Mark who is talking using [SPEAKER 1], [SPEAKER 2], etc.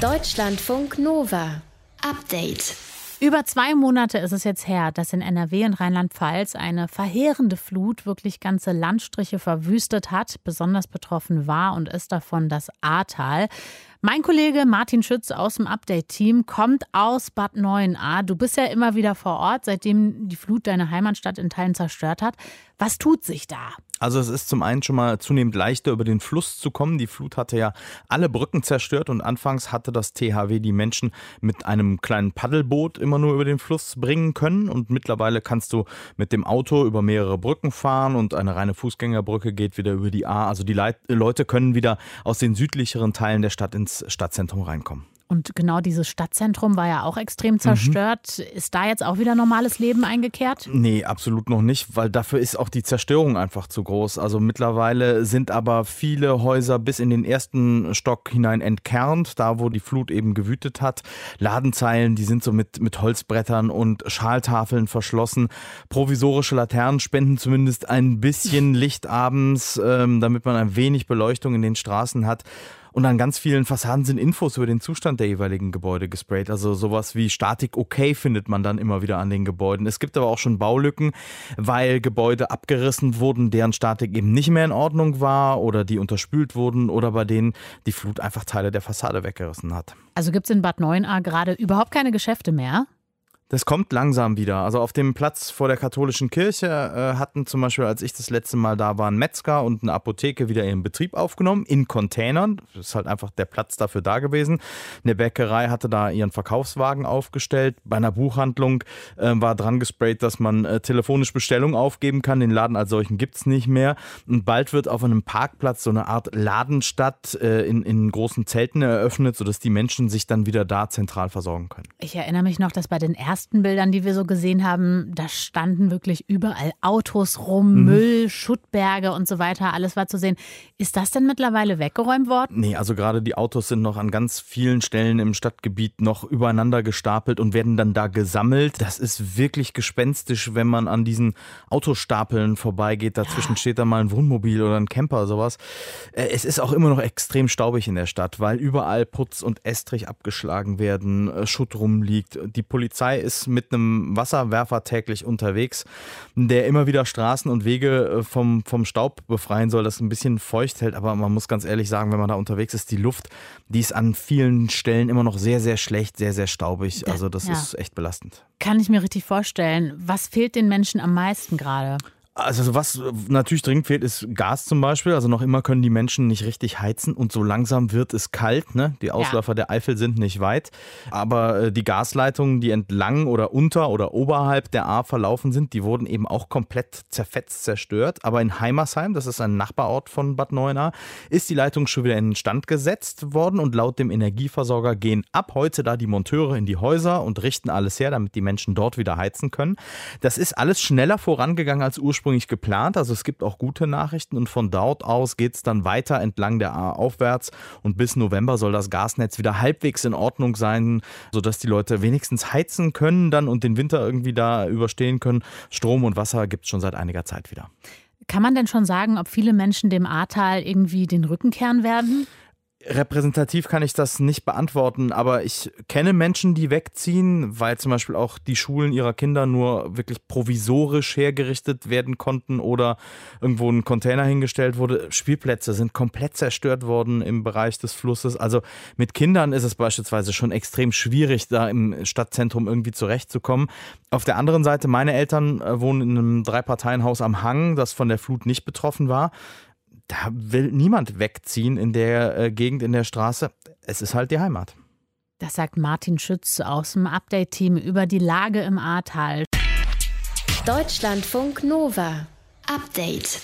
[SPEAKER 1] Deutschlandfunk Nova. Update.
[SPEAKER 2] Über zwei Monate ist es jetzt her, dass in NRW und Rheinland-Pfalz eine verheerende Flut wirklich ganze Landstriche verwüstet hat. Besonders betroffen war und ist davon das Ahrtal. Mein Kollege Martin Schütz aus dem Update-Team kommt aus Bad 9a. Du bist ja immer wieder vor Ort, seitdem die Flut deine Heimatstadt in Teilen zerstört hat. Was tut sich da?
[SPEAKER 3] Also es ist zum einen schon mal zunehmend leichter, über den Fluss zu kommen. Die Flut hatte ja alle Brücken zerstört und anfangs hatte das THW die Menschen mit einem kleinen Paddelboot immer nur über den Fluss bringen können. Und mittlerweile kannst du mit dem Auto über mehrere Brücken fahren und eine reine Fußgängerbrücke geht wieder über die A. Also die Leute können wieder aus den südlicheren Teilen der Stadt ins Stadtzentrum reinkommen.
[SPEAKER 2] Und genau dieses Stadtzentrum war ja auch extrem zerstört. Mhm. Ist da jetzt auch wieder normales Leben eingekehrt?
[SPEAKER 3] Nee, absolut noch nicht, weil dafür ist auch die Zerstörung einfach zu groß. Also mittlerweile sind aber viele Häuser bis in den ersten Stock hinein entkernt, da wo die Flut eben gewütet hat. Ladenzeilen, die sind so mit, mit Holzbrettern und Schaltafeln verschlossen. Provisorische Laternen spenden zumindest ein bisschen Licht abends, ähm, damit man ein wenig Beleuchtung in den Straßen hat. Und an ganz vielen Fassaden sind Infos über den Zustand der jeweiligen Gebäude gesprayt. Also sowas wie Statik okay findet man dann immer wieder an den Gebäuden. Es gibt aber auch schon Baulücken, weil Gebäude abgerissen wurden, deren Statik eben nicht mehr in Ordnung war oder die unterspült wurden oder bei denen die Flut einfach Teile der Fassade weggerissen hat.
[SPEAKER 2] Also gibt es in Bad 9a gerade überhaupt keine Geschäfte mehr?
[SPEAKER 3] Das kommt langsam wieder. Also auf dem Platz vor der katholischen Kirche äh, hatten zum Beispiel, als ich das letzte Mal da war, ein Metzger und eine Apotheke wieder ihren Betrieb aufgenommen, in Containern. Das ist halt einfach der Platz dafür da gewesen. Eine Bäckerei hatte da ihren Verkaufswagen aufgestellt. Bei einer Buchhandlung äh, war dran gesprayt, dass man äh, telefonisch Bestellungen aufgeben kann. Den Laden als solchen gibt es nicht mehr. Und bald wird auf einem Parkplatz so eine Art Ladenstadt äh, in, in großen Zelten eröffnet, sodass die Menschen sich dann wieder da zentral versorgen können.
[SPEAKER 2] Ich erinnere mich noch, dass bei den ersten ersten Bildern, die wir so gesehen haben, da standen wirklich überall Autos rum, mhm. Müll, Schuttberge und so weiter. Alles war zu sehen. Ist das denn mittlerweile weggeräumt worden?
[SPEAKER 3] Nee, also gerade die Autos sind noch an ganz vielen Stellen im Stadtgebiet noch übereinander gestapelt und werden dann da gesammelt. Das ist wirklich gespenstisch, wenn man an diesen Autostapeln vorbeigeht. Dazwischen ja. steht da mal ein Wohnmobil oder ein Camper, sowas. Äh, es ist auch immer noch extrem staubig in der Stadt, weil überall Putz und Estrich abgeschlagen werden, äh, Schutt rumliegt. Die Polizei ist ist mit einem Wasserwerfer täglich unterwegs, der immer wieder Straßen und Wege äh, vom, vom Staub befreien soll, das ein bisschen feucht hält. Aber man muss ganz ehrlich sagen, wenn man da unterwegs ist, die Luft, die ist an vielen Stellen immer noch sehr, sehr schlecht, sehr, sehr staubig. Also das ja. ist echt belastend.
[SPEAKER 2] Kann ich mir richtig vorstellen. Was fehlt den Menschen am meisten gerade?
[SPEAKER 3] Also was natürlich dringend fehlt, ist Gas zum Beispiel. Also noch immer können die Menschen nicht richtig heizen und so langsam wird es kalt. Ne? Die Ausläufer ja. der Eifel sind nicht weit. Aber äh, die Gasleitungen, die entlang oder unter oder oberhalb der A verlaufen sind, die wurden eben auch komplett zerfetzt, zerstört. Aber in Heimersheim, das ist ein Nachbarort von Bad Neuenahr, ist die Leitung schon wieder in Stand gesetzt worden und laut dem Energieversorger gehen ab heute da die Monteure in die Häuser und richten alles her, damit die Menschen dort wieder heizen können. Das ist alles schneller vorangegangen als ursprünglich ursprünglich geplant. Also es gibt auch gute Nachrichten und von dort aus geht es dann weiter entlang der A aufwärts und bis November soll das Gasnetz wieder halbwegs in Ordnung sein, sodass die Leute wenigstens heizen können dann und den Winter irgendwie da überstehen können. Strom und Wasser gibt es schon seit einiger Zeit wieder.
[SPEAKER 2] Kann man denn schon sagen, ob viele Menschen dem Ahrtal irgendwie den Rücken kehren werden?
[SPEAKER 3] Repräsentativ kann ich das nicht beantworten, aber ich kenne Menschen, die wegziehen, weil zum Beispiel auch die Schulen ihrer Kinder nur wirklich provisorisch hergerichtet werden konnten oder irgendwo ein Container hingestellt wurde. Spielplätze sind komplett zerstört worden im Bereich des Flusses. Also mit Kindern ist es beispielsweise schon extrem schwierig, da im Stadtzentrum irgendwie zurechtzukommen. Auf der anderen Seite, meine Eltern äh, wohnen in einem Dreiparteienhaus am Hang, das von der Flut nicht betroffen war da will niemand wegziehen in der äh, Gegend, in der Straße. Es ist halt die Heimat.
[SPEAKER 2] Das sagt Martin Schütz aus dem Update-Team über die Lage im Ahrtal.
[SPEAKER 1] Deutschlandfunk Nova. Update.